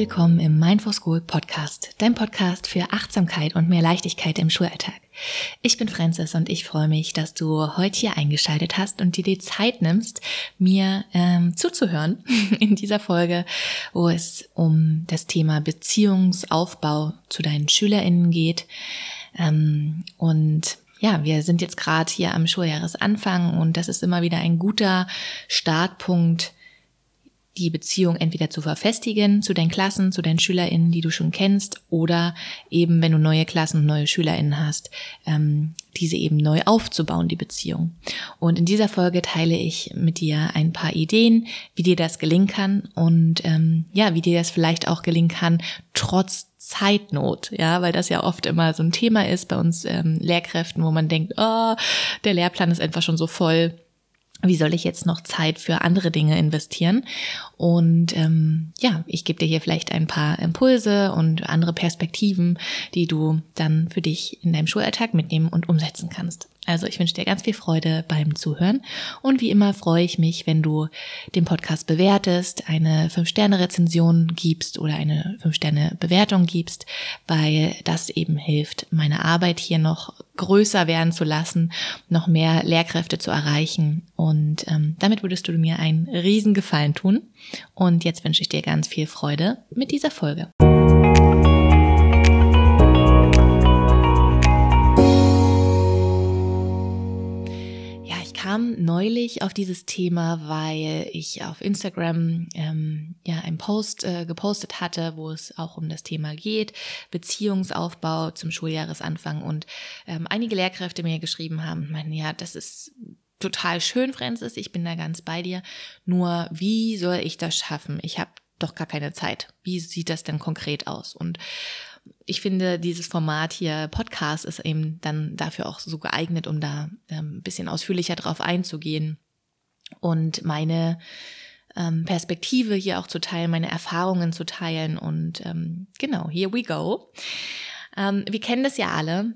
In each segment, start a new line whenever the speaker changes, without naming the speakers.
willkommen im Mindful School Podcast, dein Podcast für Achtsamkeit und mehr Leichtigkeit im Schulalltag. Ich bin Francis und ich freue mich, dass du heute hier eingeschaltet hast und dir die Zeit nimmst, mir ähm, zuzuhören in dieser Folge, wo es um das Thema Beziehungsaufbau zu deinen SchülerInnen geht. Ähm, und ja, wir sind jetzt gerade hier am Schuljahresanfang und das ist immer wieder ein guter Startpunkt, die Beziehung entweder zu verfestigen zu deinen Klassen, zu deinen SchülerInnen, die du schon kennst, oder eben, wenn du neue Klassen und neue SchülerInnen hast, ähm, diese eben neu aufzubauen, die Beziehung. Und in dieser Folge teile ich mit dir ein paar Ideen, wie dir das gelingen kann und ähm, ja, wie dir das vielleicht auch gelingen kann, trotz Zeitnot, ja, weil das ja oft immer so ein Thema ist bei uns ähm, Lehrkräften, wo man denkt, oh, der Lehrplan ist einfach schon so voll wie soll ich jetzt noch Zeit für andere Dinge investieren? Und ähm, ja, ich gebe dir hier vielleicht ein paar Impulse und andere Perspektiven, die du dann für dich in deinem Schulalltag mitnehmen und umsetzen kannst. Also ich wünsche dir ganz viel Freude beim Zuhören. Und wie immer freue ich mich, wenn du den Podcast bewertest, eine 5-Sterne-Rezension gibst oder eine 5-Sterne-Bewertung gibst, weil das eben hilft, meine Arbeit hier noch größer werden zu lassen, noch mehr Lehrkräfte zu erreichen. Und ähm, damit würdest du mir einen riesen Gefallen tun und jetzt wünsche ich dir ganz viel Freude mit dieser Folge. kam neulich auf dieses Thema, weil ich auf Instagram ähm, ja einen Post äh, gepostet hatte, wo es auch um das Thema geht, Beziehungsaufbau zum Schuljahresanfang und ähm, einige Lehrkräfte mir geschrieben haben, meinen, ja, das ist total schön, Francis, ich bin da ganz bei dir. Nur wie soll ich das schaffen? Ich habe doch gar keine Zeit. Wie sieht das denn konkret aus? Und ich finde, dieses Format hier, Podcast, ist eben dann dafür auch so geeignet, um da ähm, ein bisschen ausführlicher drauf einzugehen und meine ähm, Perspektive hier auch zu teilen, meine Erfahrungen zu teilen. Und ähm, genau, here we go. Ähm, wir kennen das ja alle.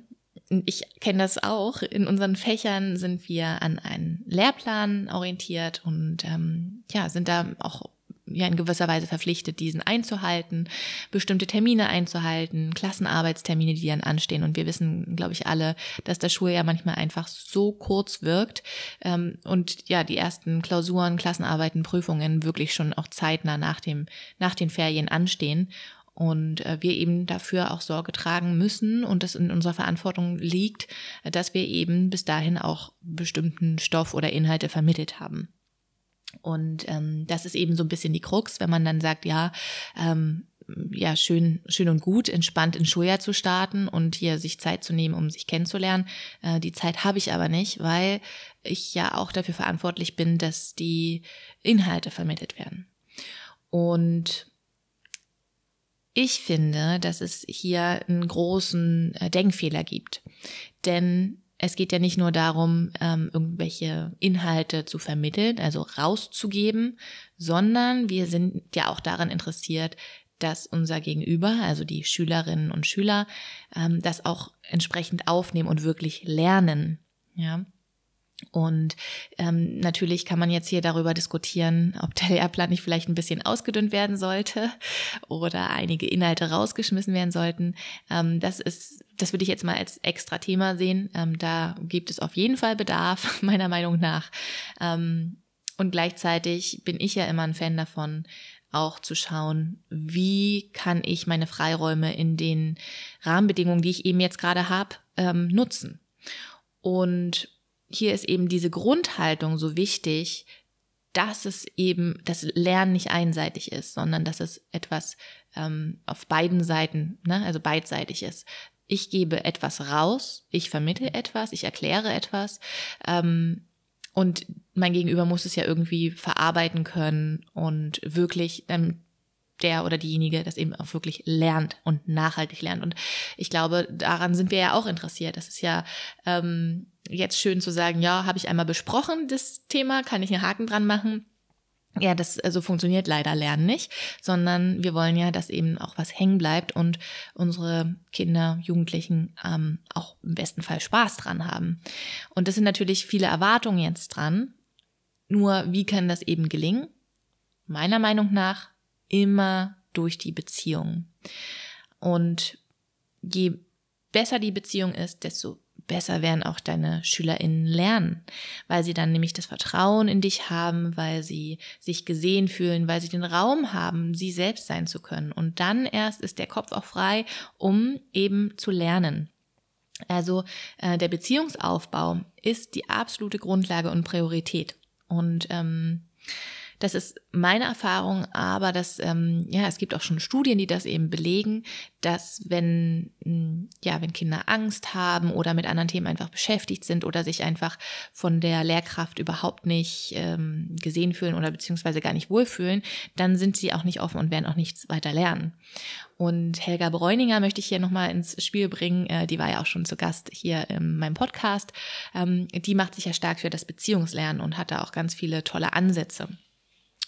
Ich kenne das auch. In unseren Fächern sind wir an einen Lehrplan orientiert und ähm, ja, sind da auch ja in gewisser Weise verpflichtet, diesen einzuhalten, bestimmte Termine einzuhalten, Klassenarbeitstermine, die dann anstehen. Und wir wissen, glaube ich, alle, dass das Schuljahr manchmal einfach so kurz wirkt ähm, und ja, die ersten Klausuren, Klassenarbeiten, Prüfungen wirklich schon auch zeitnah nach dem, nach den Ferien anstehen. Und äh, wir eben dafür auch Sorge tragen müssen und das in unserer Verantwortung liegt, dass wir eben bis dahin auch bestimmten Stoff oder Inhalte vermittelt haben. Und ähm, das ist eben so ein bisschen die Krux, wenn man dann sagt, ja, ähm, ja, schön, schön und gut, entspannt in Schuljahr zu starten und hier sich Zeit zu nehmen, um sich kennenzulernen. Äh, die Zeit habe ich aber nicht, weil ich ja auch dafür verantwortlich bin, dass die Inhalte vermittelt werden. Und ich finde, dass es hier einen großen äh, Denkfehler gibt. Denn es geht ja nicht nur darum, ähm, irgendwelche Inhalte zu vermitteln, also rauszugeben, sondern wir sind ja auch daran interessiert, dass unser Gegenüber, also die Schülerinnen und Schüler, ähm, das auch entsprechend aufnehmen und wirklich lernen. Ja. Und ähm, natürlich kann man jetzt hier darüber diskutieren, ob der Lehrplan nicht vielleicht ein bisschen ausgedünnt werden sollte oder einige Inhalte rausgeschmissen werden sollten. Ähm, das ist, das würde ich jetzt mal als extra Thema sehen. Ähm, da gibt es auf jeden Fall Bedarf, meiner Meinung nach. Ähm, und gleichzeitig bin ich ja immer ein Fan davon, auch zu schauen, wie kann ich meine Freiräume in den Rahmenbedingungen, die ich eben jetzt gerade habe, ähm, nutzen. Und hier ist eben diese Grundhaltung so wichtig, dass es eben, das Lernen nicht einseitig ist, sondern dass es etwas ähm, auf beiden Seiten, ne, also beidseitig ist. Ich gebe etwas raus, ich vermittle etwas, ich erkläre etwas ähm, und mein Gegenüber muss es ja irgendwie verarbeiten können und wirklich ähm, der oder diejenige das eben auch wirklich lernt und nachhaltig lernt. Und ich glaube, daran sind wir ja auch interessiert. Das ist ja ähm, jetzt schön zu sagen, ja, habe ich einmal besprochen, das Thema, kann ich einen Haken dran machen. Ja, das also funktioniert leider Lernen nicht, sondern wir wollen ja, dass eben auch was hängen bleibt und unsere Kinder, Jugendlichen ähm, auch im besten Fall Spaß dran haben. Und das sind natürlich viele Erwartungen jetzt dran. Nur wie kann das eben gelingen? Meiner Meinung nach immer durch die Beziehung. Und je besser die Beziehung ist, desto besser werden auch deine SchülerInnen lernen, weil sie dann nämlich das Vertrauen in dich haben, weil sie sich gesehen fühlen, weil sie den Raum haben, sie selbst sein zu können. Und dann erst ist der Kopf auch frei, um eben zu lernen. Also äh, der Beziehungsaufbau ist die absolute Grundlage und Priorität. Und ähm, das ist meine Erfahrung, aber das, ähm, ja, es gibt auch schon Studien, die das eben belegen, dass wenn, hm, ja, wenn Kinder Angst haben oder mit anderen Themen einfach beschäftigt sind oder sich einfach von der Lehrkraft überhaupt nicht ähm, gesehen fühlen oder beziehungsweise gar nicht wohlfühlen, dann sind sie auch nicht offen und werden auch nichts weiter lernen. Und Helga Bräuninger möchte ich hier nochmal ins Spiel bringen. Äh, die war ja auch schon zu Gast hier in meinem Podcast. Ähm, die macht sich ja stark für das Beziehungslernen und hat da auch ganz viele tolle Ansätze.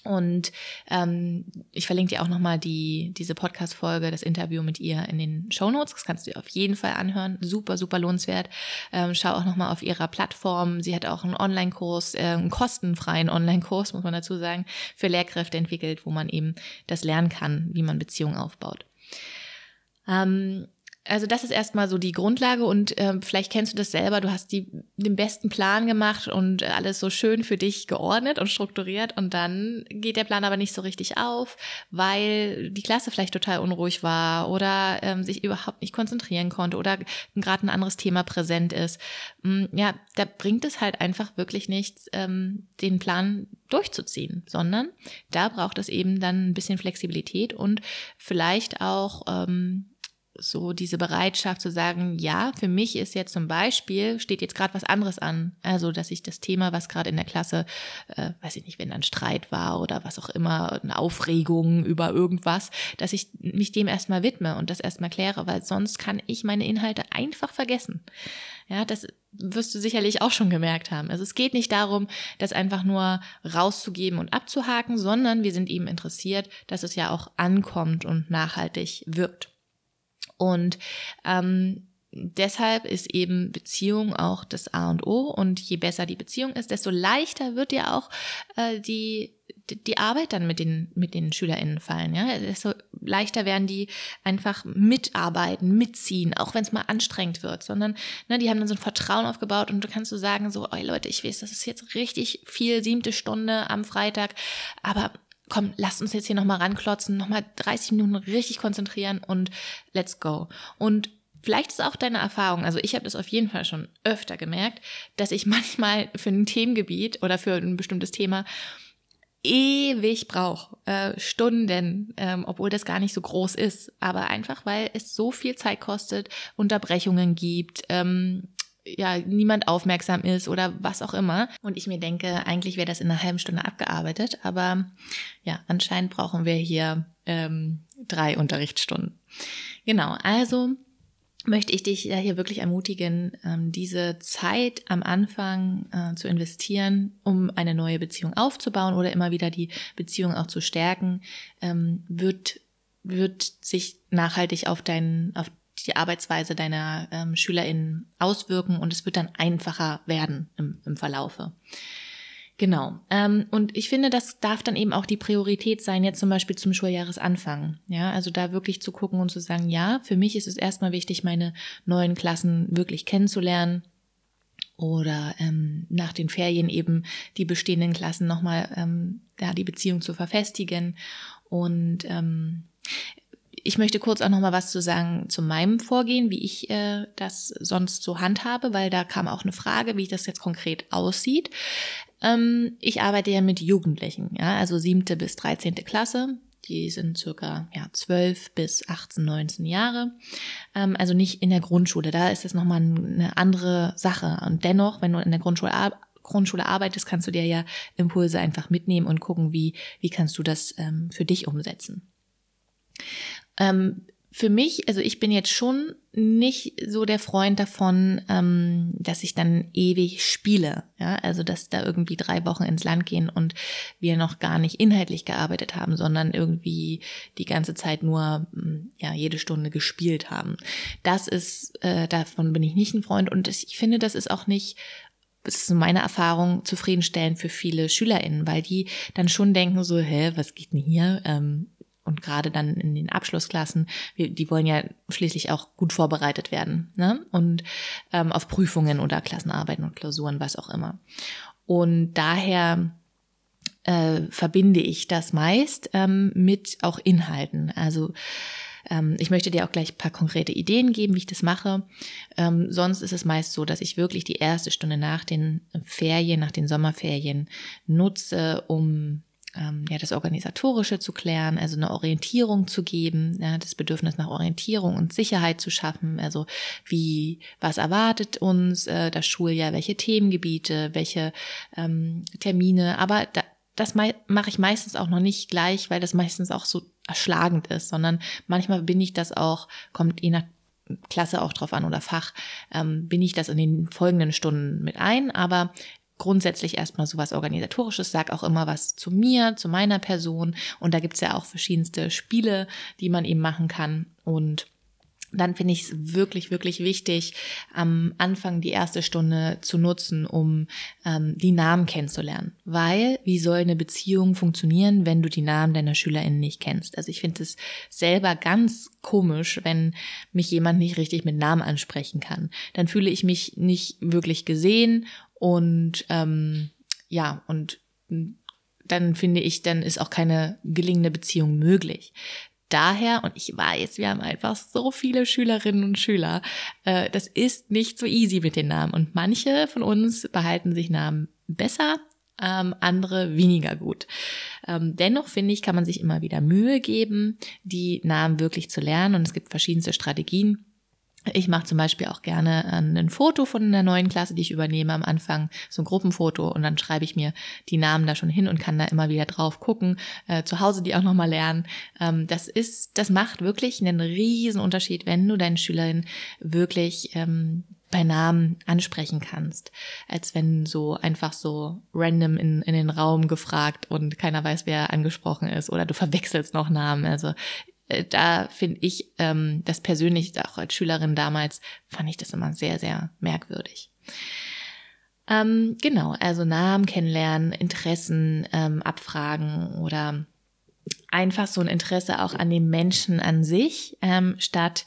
Und ähm, ich verlinke dir auch nochmal die, diese Podcast-Folge, das Interview mit ihr in den Show Notes. Das kannst du dir auf jeden Fall anhören. Super, super lohnenswert. Ähm, schau auch nochmal auf ihrer Plattform. Sie hat auch einen Online-Kurs, äh, einen kostenfreien Online-Kurs, muss man dazu sagen, für Lehrkräfte entwickelt, wo man eben das lernen kann, wie man Beziehungen aufbaut. Ähm, also das ist erstmal so die Grundlage und äh, vielleicht kennst du das selber, du hast die, den besten Plan gemacht und alles so schön für dich geordnet und strukturiert und dann geht der Plan aber nicht so richtig auf, weil die Klasse vielleicht total unruhig war oder ähm, sich überhaupt nicht konzentrieren konnte oder gerade ein anderes Thema präsent ist. Mm, ja, da bringt es halt einfach wirklich nichts, ähm, den Plan durchzuziehen, sondern da braucht es eben dann ein bisschen Flexibilität und vielleicht auch ähm, so diese Bereitschaft zu sagen, ja, für mich ist jetzt zum Beispiel, steht jetzt gerade was anderes an. Also, dass ich das Thema, was gerade in der Klasse, äh, weiß ich nicht, wenn dann Streit war oder was auch immer, eine Aufregung über irgendwas, dass ich mich dem erstmal widme und das erstmal kläre, weil sonst kann ich meine Inhalte einfach vergessen. Ja, das wirst du sicherlich auch schon gemerkt haben. Also es geht nicht darum, das einfach nur rauszugeben und abzuhaken, sondern wir sind eben interessiert, dass es ja auch ankommt und nachhaltig wirkt. Und ähm, deshalb ist eben Beziehung auch das A und O. Und je besser die Beziehung ist, desto leichter wird dir auch äh, die die Arbeit dann mit den, mit den SchülerInnen fallen, ja. Desto leichter werden die einfach mitarbeiten, mitziehen, auch wenn es mal anstrengend wird, sondern, ne, die haben dann so ein Vertrauen aufgebaut und du kannst so sagen, so, ey Leute, ich weiß, das ist jetzt richtig viel, siebte Stunde am Freitag, aber komm, lass uns jetzt hier nochmal ranklotzen, nochmal 30 Minuten richtig konzentrieren und let's go. Und vielleicht ist auch deine Erfahrung, also ich habe das auf jeden Fall schon öfter gemerkt, dass ich manchmal für ein Themengebiet oder für ein bestimmtes Thema ewig brauche, äh, Stunden, ähm, obwohl das gar nicht so groß ist, aber einfach weil es so viel Zeit kostet, Unterbrechungen gibt, ähm, ja niemand aufmerksam ist oder was auch immer. Und ich mir denke, eigentlich wäre das in einer halben Stunde abgearbeitet, aber ja, anscheinend brauchen wir hier ähm, drei Unterrichtsstunden. Genau, also möchte ich dich ja hier wirklich ermutigen, ähm, diese Zeit am Anfang äh, zu investieren, um eine neue Beziehung aufzubauen oder immer wieder die Beziehung auch zu stärken, ähm, wird wird sich nachhaltig auf deinen auf die Arbeitsweise deiner ähm, SchülerInnen auswirken und es wird dann einfacher werden im, im Verlaufe. Genau. Ähm, und ich finde, das darf dann eben auch die Priorität sein, jetzt zum Beispiel zum Schuljahresanfang. Ja, also da wirklich zu gucken und zu sagen, ja, für mich ist es erstmal wichtig, meine neuen Klassen wirklich kennenzulernen. Oder ähm, nach den Ferien eben die bestehenden Klassen nochmal ähm, ja, die Beziehung zu verfestigen. Und ähm, ich möchte kurz auch noch mal was zu sagen zu meinem Vorgehen, wie ich äh, das sonst so handhabe, weil da kam auch eine Frage, wie das jetzt konkret aussieht. Ähm, ich arbeite ja mit Jugendlichen, ja, also siebte bis dreizehnte Klasse. Die sind circa ja, 12 bis 18, 19 Jahre. Ähm, also nicht in der Grundschule. Da ist es nochmal eine andere Sache. Und dennoch, wenn du in der Grundschule Grundschule arbeitest, kannst du dir ja Impulse einfach mitnehmen und gucken, wie, wie kannst du das ähm, für dich umsetzen. Ähm, für mich, also ich bin jetzt schon nicht so der Freund davon, ähm, dass ich dann ewig spiele. Ja, also dass da irgendwie drei Wochen ins Land gehen und wir noch gar nicht inhaltlich gearbeitet haben, sondern irgendwie die ganze Zeit nur mm, ja jede Stunde gespielt haben. Das ist, äh, davon bin ich nicht ein Freund und ich finde, das ist auch nicht das ist meine Erfahrung, zufriedenstellend für viele SchülerInnen, weil die dann schon denken so, hä, was geht denn hier? Ähm, und gerade dann in den Abschlussklassen, die wollen ja schließlich auch gut vorbereitet werden ne? und ähm, auf Prüfungen oder Klassenarbeiten und Klausuren, was auch immer. Und daher äh, verbinde ich das meist ähm, mit auch Inhalten. Also ähm, ich möchte dir auch gleich ein paar konkrete Ideen geben, wie ich das mache. Ähm, sonst ist es meist so, dass ich wirklich die erste Stunde nach den Ferien, nach den Sommerferien nutze, um ähm, ja, das Organisatorische zu klären, also eine Orientierung zu geben, ja, das Bedürfnis nach Orientierung und Sicherheit zu schaffen, also wie, was erwartet uns äh, das Schuljahr, welche Themengebiete, welche ähm, Termine, aber da, das mache ich meistens auch noch nicht gleich, weil das meistens auch so erschlagend ist, sondern manchmal bin ich das auch, kommt je nach Klasse auch drauf an oder Fach, ähm, bin ich das in den folgenden Stunden mit ein, aber grundsätzlich erstmal so was Organisatorisches, sag auch immer was zu mir, zu meiner Person und da gibt's ja auch verschiedenste Spiele, die man eben machen kann und dann finde ich es wirklich, wirklich wichtig, am Anfang die erste Stunde zu nutzen, um ähm, die Namen kennenzulernen. Weil, wie soll eine Beziehung funktionieren, wenn du die Namen deiner SchülerInnen nicht kennst? Also ich finde es selber ganz komisch, wenn mich jemand nicht richtig mit Namen ansprechen kann. Dann fühle ich mich nicht wirklich gesehen und ähm, ja, und dann finde ich, dann ist auch keine gelingende Beziehung möglich. Daher, und ich weiß, wir haben einfach so viele Schülerinnen und Schüler, äh, das ist nicht so easy mit den Namen. Und manche von uns behalten sich Namen besser, ähm, andere weniger gut. Ähm, dennoch finde ich, kann man sich immer wieder Mühe geben, die Namen wirklich zu lernen. Und es gibt verschiedenste Strategien ich mache zum Beispiel auch gerne äh, ein Foto von der neuen Klasse, die ich übernehme am Anfang, so ein Gruppenfoto und dann schreibe ich mir die Namen da schon hin und kann da immer wieder drauf gucken, äh, zu Hause die auch nochmal lernen. Ähm, das ist, das macht wirklich einen riesen Unterschied, wenn du deinen Schülerinnen wirklich ähm, bei Namen ansprechen kannst, als wenn so einfach so random in, in den Raum gefragt und keiner weiß, wer angesprochen ist oder du verwechselst noch Namen. Also da finde ich ähm, das persönlich, auch als Schülerin damals, fand ich das immer sehr, sehr merkwürdig. Ähm, genau, also Namen kennenlernen, Interessen ähm, abfragen oder einfach so ein Interesse auch an dem Menschen an sich, ähm, statt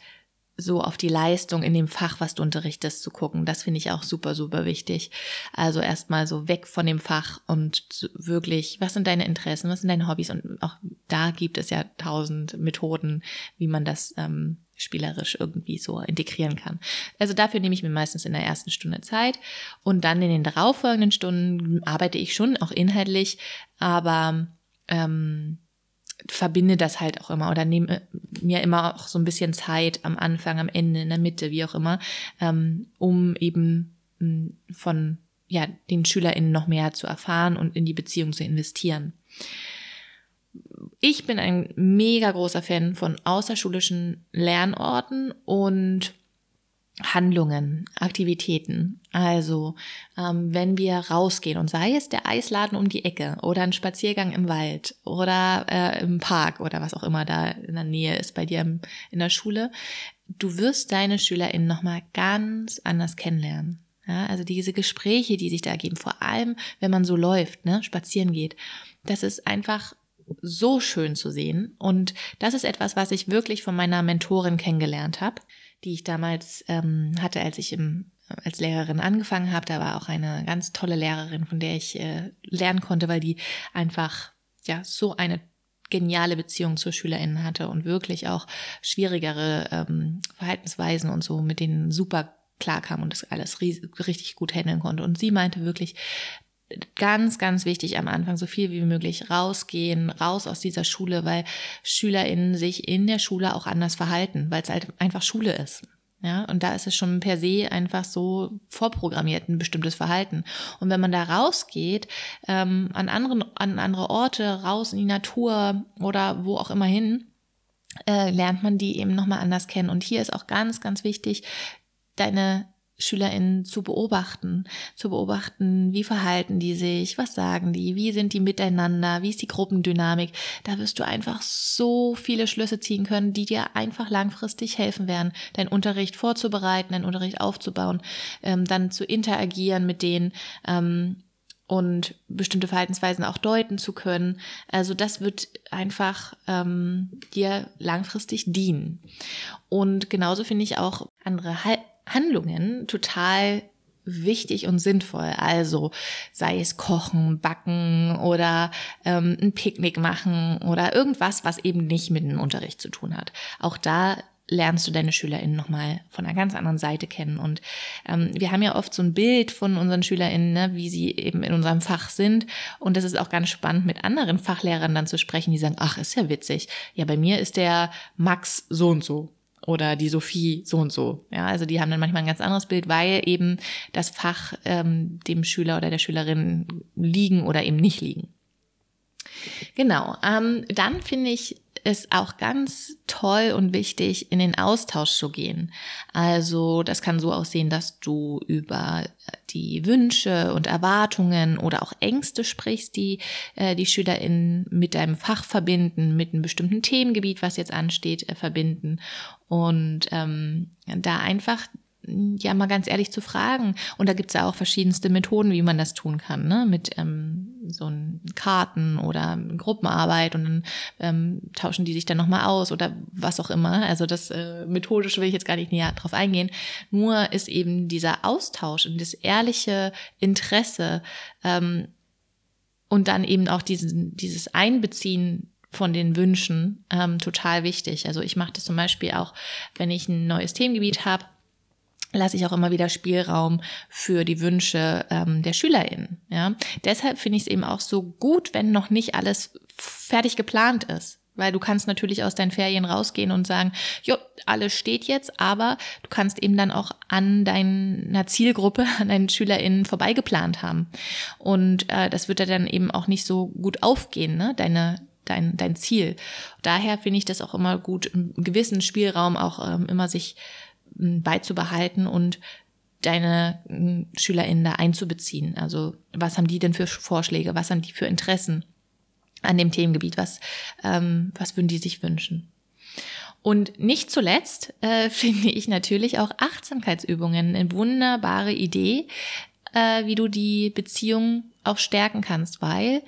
so auf die Leistung in dem Fach, was du unterrichtest, zu gucken. Das finde ich auch super, super wichtig. Also erstmal so weg von dem Fach und wirklich, was sind deine Interessen, was sind deine Hobbys? Und auch da gibt es ja tausend Methoden, wie man das ähm, spielerisch irgendwie so integrieren kann. Also dafür nehme ich mir meistens in der ersten Stunde Zeit und dann in den darauffolgenden Stunden arbeite ich schon auch inhaltlich, aber ähm, verbinde das halt auch immer oder nehme mir immer auch so ein bisschen Zeit am Anfang, am Ende, in der Mitte, wie auch immer, ähm, um eben ähm, von ja, den SchülerInnen noch mehr zu erfahren und in die Beziehung zu investieren. Ich bin ein mega großer Fan von außerschulischen Lernorten und Handlungen, Aktivitäten. Also ähm, wenn wir rausgehen und sei es der Eisladen um die Ecke oder ein Spaziergang im Wald oder äh, im Park oder was auch immer da in der Nähe ist bei dir im, in der Schule, du wirst deine SchülerInnen nochmal ganz anders kennenlernen. Ja, also diese Gespräche, die sich da ergeben, vor allem wenn man so läuft, ne, spazieren geht, das ist einfach so schön zu sehen. Und das ist etwas, was ich wirklich von meiner Mentorin kennengelernt habe die ich damals ähm, hatte, als ich im, als Lehrerin angefangen habe. Da war auch eine ganz tolle Lehrerin, von der ich äh, lernen konnte, weil die einfach ja so eine geniale Beziehung zur SchülerInnen hatte und wirklich auch schwierigere ähm, Verhaltensweisen und so mit denen super klarkam und das alles richtig gut handeln konnte. Und sie meinte wirklich, ganz, ganz wichtig am Anfang, so viel wie möglich rausgehen, raus aus dieser Schule, weil SchülerInnen sich in der Schule auch anders verhalten, weil es halt einfach Schule ist. Ja, und da ist es schon per se einfach so vorprogrammiert, ein bestimmtes Verhalten. Und wenn man da rausgeht, ähm, an, anderen, an andere Orte, raus in die Natur oder wo auch immer hin, äh, lernt man die eben nochmal anders kennen. Und hier ist auch ganz, ganz wichtig, deine SchülerInnen zu beobachten, zu beobachten, wie verhalten die sich, was sagen die, wie sind die miteinander, wie ist die Gruppendynamik. Da wirst du einfach so viele Schlüsse ziehen können, die dir einfach langfristig helfen werden, deinen Unterricht vorzubereiten, deinen Unterricht aufzubauen, ähm, dann zu interagieren mit denen. Ähm, und bestimmte Verhaltensweisen auch deuten zu können. Also das wird einfach ähm, dir langfristig dienen. Und genauso finde ich auch andere Handlungen total wichtig und sinnvoll. Also sei es kochen, backen oder ähm, ein Picknick machen oder irgendwas, was eben nicht mit dem Unterricht zu tun hat. Auch da lernst du deine SchülerInnen nochmal von einer ganz anderen Seite kennen. Und ähm, wir haben ja oft so ein Bild von unseren SchülerInnen, ne, wie sie eben in unserem Fach sind. Und das ist auch ganz spannend, mit anderen Fachlehrern dann zu sprechen, die sagen, ach, ist ja witzig. Ja, bei mir ist der Max so und so oder die Sophie so und so. Ja, also die haben dann manchmal ein ganz anderes Bild, weil eben das Fach ähm, dem Schüler oder der Schülerin liegen oder eben nicht liegen. Genau. Ähm, dann finde ich es auch ganz toll und wichtig, in den Austausch zu gehen. Also das kann so aussehen, dass du über die Wünsche und Erwartungen oder auch Ängste sprichst, die äh, die SchülerInnen mit deinem Fach verbinden, mit einem bestimmten Themengebiet, was jetzt ansteht, äh, verbinden. Und ähm, da einfach ja mal ganz ehrlich zu fragen. Und da gibt's ja auch verschiedenste Methoden, wie man das tun kann, ne? Mit ähm, so Karten oder Gruppenarbeit und dann ähm, tauschen die sich dann nochmal aus oder was auch immer. Also das äh, methodische will ich jetzt gar nicht näher drauf eingehen. Nur ist eben dieser Austausch und das ehrliche Interesse ähm, und dann eben auch diesen, dieses Einbeziehen von den Wünschen ähm, total wichtig. Also ich mache das zum Beispiel auch, wenn ich ein neues Themengebiet habe lasse ich auch immer wieder Spielraum für die Wünsche ähm, der SchülerInnen. Ja? Deshalb finde ich es eben auch so gut, wenn noch nicht alles fertig geplant ist. Weil du kannst natürlich aus deinen Ferien rausgehen und sagen, jo, alles steht jetzt, aber du kannst eben dann auch an deiner Zielgruppe, an deinen SchülerInnen vorbeigeplant haben. Und äh, das wird dann eben auch nicht so gut aufgehen, ne? Deine, dein, dein Ziel. Daher finde ich das auch immer gut, einen gewissen Spielraum auch ähm, immer sich beizubehalten und deine SchülerInnen da einzubeziehen. Also was haben die denn für Vorschläge, was haben die für Interessen an dem Themengebiet, was, ähm, was würden die sich wünschen? Und nicht zuletzt äh, finde ich natürlich auch Achtsamkeitsübungen eine wunderbare Idee, äh, wie du die Beziehung auch stärken kannst, weil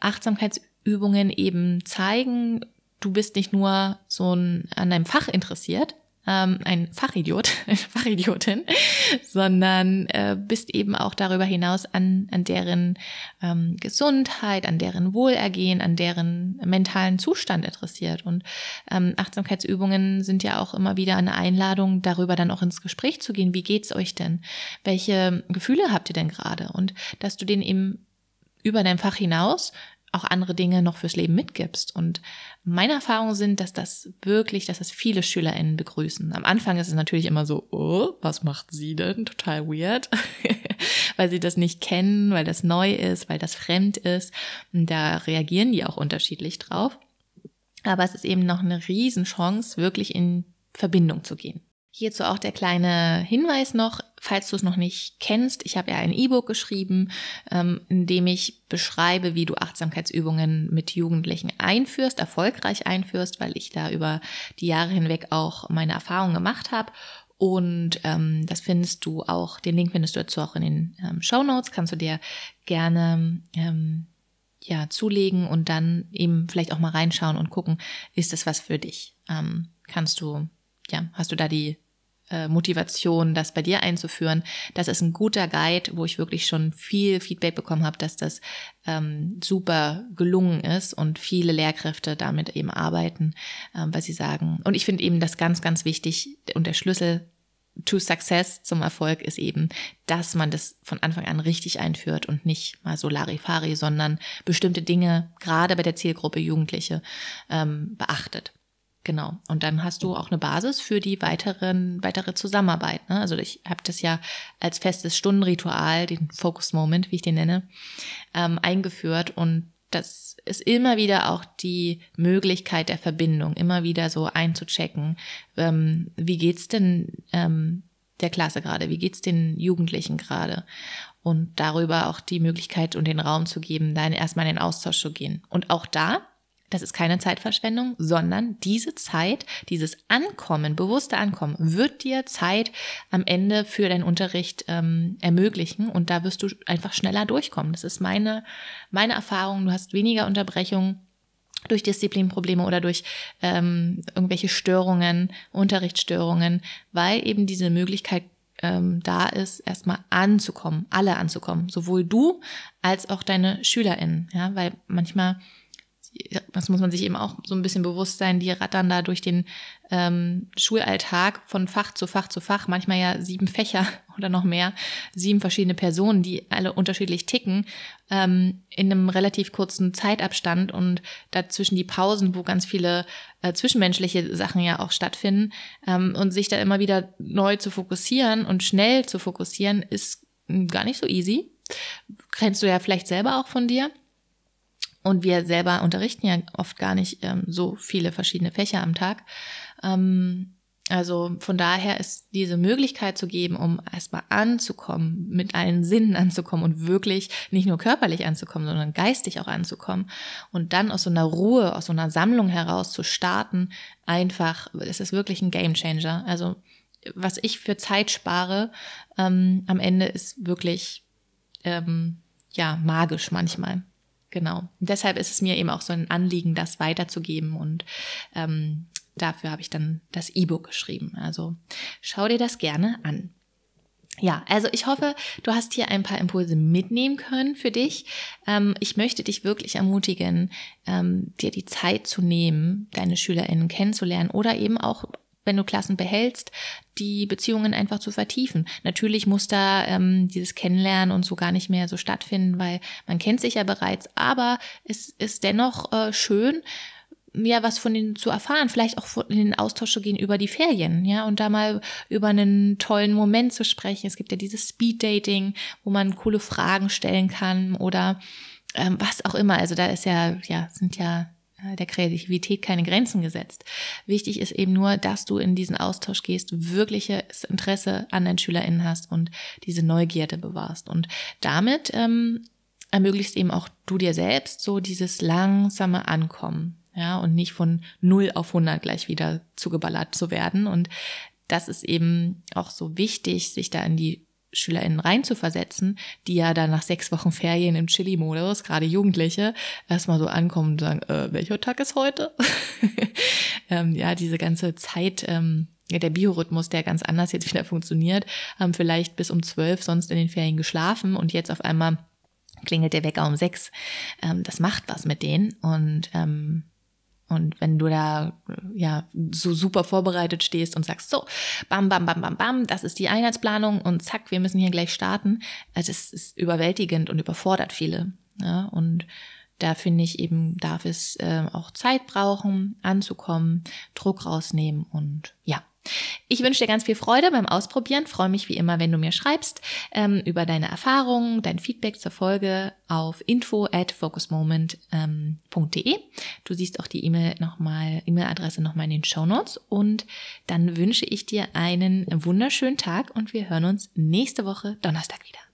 Achtsamkeitsübungen eben zeigen, du bist nicht nur so ein, an deinem Fach interessiert, ähm, ein Fachidiot, eine Fachidiotin, sondern äh, bist eben auch darüber hinaus an, an deren ähm, Gesundheit, an deren Wohlergehen, an deren mentalen Zustand interessiert. Und ähm, Achtsamkeitsübungen sind ja auch immer wieder eine Einladung, darüber dann auch ins Gespräch zu gehen. Wie geht's euch denn? Welche Gefühle habt ihr denn gerade? Und dass du den eben über dein Fach hinaus auch andere Dinge noch fürs Leben mitgibst. Und meine Erfahrungen sind, dass das wirklich, dass das viele SchülerInnen begrüßen. Am Anfang ist es natürlich immer so, oh, was macht sie denn? Total weird. weil sie das nicht kennen, weil das neu ist, weil das fremd ist. Und da reagieren die auch unterschiedlich drauf. Aber es ist eben noch eine Riesenchance, wirklich in Verbindung zu gehen. Hierzu auch der kleine Hinweis noch, falls du es noch nicht kennst. Ich habe ja ein E-Book geschrieben, ähm, in dem ich beschreibe, wie du Achtsamkeitsübungen mit Jugendlichen einführst, erfolgreich einführst, weil ich da über die Jahre hinweg auch meine Erfahrungen gemacht habe. Und ähm, das findest du auch, den Link findest du dazu auch in den ähm, Show Notes, kannst du dir gerne ähm, ja, zulegen und dann eben vielleicht auch mal reinschauen und gucken, ist das was für dich? Ähm, kannst du, ja, hast du da die äh, Motivation, das bei dir einzuführen. Das ist ein guter Guide, wo ich wirklich schon viel Feedback bekommen habe, dass das ähm, super gelungen ist und viele Lehrkräfte damit eben arbeiten, ähm, weil sie sagen, und ich finde eben das ganz, ganz wichtig und der Schlüssel to Success zum Erfolg ist eben, dass man das von Anfang an richtig einführt und nicht mal so Larifari, sondern bestimmte Dinge, gerade bei der Zielgruppe Jugendliche, ähm, beachtet. Genau. Und dann hast du auch eine Basis für die weiteren, weitere Zusammenarbeit. Ne? Also ich habe das ja als festes Stundenritual, den Focus Moment, wie ich den nenne, ähm, eingeführt. Und das ist immer wieder auch die Möglichkeit der Verbindung, immer wieder so einzuchecken. Ähm, wie geht's denn ähm, der Klasse gerade? Wie geht's den Jugendlichen gerade? Und darüber auch die Möglichkeit und den Raum zu geben, dann erstmal in den Austausch zu gehen. Und auch da das ist keine Zeitverschwendung, sondern diese Zeit, dieses Ankommen, bewusste Ankommen, wird dir Zeit am Ende für deinen Unterricht ähm, ermöglichen und da wirst du einfach schneller durchkommen. Das ist meine, meine Erfahrung. Du hast weniger Unterbrechungen durch Disziplinprobleme oder durch ähm, irgendwelche Störungen, Unterrichtsstörungen, weil eben diese Möglichkeit ähm, da ist, erstmal anzukommen, alle anzukommen, sowohl du als auch deine SchülerInnen, ja, weil manchmal das muss man sich eben auch so ein bisschen bewusst sein, die rattern da durch den ähm, Schulalltag von Fach zu Fach zu Fach, manchmal ja sieben Fächer oder noch mehr, sieben verschiedene Personen, die alle unterschiedlich ticken, ähm, in einem relativ kurzen Zeitabstand und dazwischen die Pausen, wo ganz viele äh, zwischenmenschliche Sachen ja auch stattfinden ähm, und sich da immer wieder neu zu fokussieren und schnell zu fokussieren, ist gar nicht so easy. Kennst du ja vielleicht selber auch von dir. Und wir selber unterrichten ja oft gar nicht ähm, so viele verschiedene Fächer am Tag. Ähm, also von daher ist diese Möglichkeit zu geben, um erstmal anzukommen, mit allen Sinnen anzukommen und wirklich nicht nur körperlich anzukommen, sondern geistig auch anzukommen und dann aus so einer Ruhe, aus so einer Sammlung heraus zu starten, einfach, es ist wirklich ein Game Changer. Also was ich für Zeit spare ähm, am Ende ist wirklich ähm, ja magisch manchmal. Genau. Und deshalb ist es mir eben auch so ein Anliegen, das weiterzugeben und ähm, dafür habe ich dann das E-Book geschrieben. Also schau dir das gerne an. Ja, also ich hoffe, du hast hier ein paar Impulse mitnehmen können für dich. Ähm, ich möchte dich wirklich ermutigen, ähm, dir die Zeit zu nehmen, deine SchülerInnen kennenzulernen oder eben auch wenn du Klassen behältst, die Beziehungen einfach zu vertiefen. Natürlich muss da ähm, dieses Kennenlernen und so gar nicht mehr so stattfinden, weil man kennt sich ja bereits, aber es ist dennoch äh, schön, ja, was von ihnen zu erfahren, vielleicht auch in den Austausch zu gehen über die Ferien, ja, und da mal über einen tollen Moment zu sprechen. Es gibt ja dieses Speed Dating, wo man coole Fragen stellen kann oder ähm, was auch immer. Also da ist ja, ja, sind ja der Kreativität keine Grenzen gesetzt. Wichtig ist eben nur, dass du in diesen Austausch gehst, wirkliches Interesse an deinen SchülerInnen hast und diese Neugierde bewahrst. Und damit ähm, ermöglichst eben auch du dir selbst so dieses langsame Ankommen, ja, und nicht von 0 auf 100 gleich wieder zugeballert zu werden. Und das ist eben auch so wichtig, sich da in die SchülerInnen reinzuversetzen, die ja dann nach sechs Wochen Ferien im Chili-Modus, gerade Jugendliche, erstmal so ankommen und sagen, äh, welcher Tag ist heute? ähm, ja, diese ganze Zeit, ähm, der Biorhythmus, der ganz anders jetzt wieder funktioniert, haben vielleicht bis um zwölf sonst in den Ferien geschlafen und jetzt auf einmal klingelt der Wecker um sechs. Ähm, das macht was mit denen und ähm, und wenn du da ja so super vorbereitet stehst und sagst, so, bam, bam, bam, bam, bam, das ist die Einheitsplanung und zack, wir müssen hier gleich starten, also es ist überwältigend und überfordert viele. Ja, und da finde ich eben, darf es äh, auch Zeit brauchen, anzukommen, Druck rausnehmen und ja, ich wünsche dir ganz viel Freude beim Ausprobieren. Freue mich wie immer, wenn du mir schreibst ähm, über deine Erfahrungen, dein Feedback zur Folge auf info at focusmoment.de. Ähm, du siehst auch die E-Mail nochmal, E-Mail-Adresse nochmal in den Show Notes. Und dann wünsche ich dir einen wunderschönen Tag und wir hören uns nächste Woche Donnerstag wieder.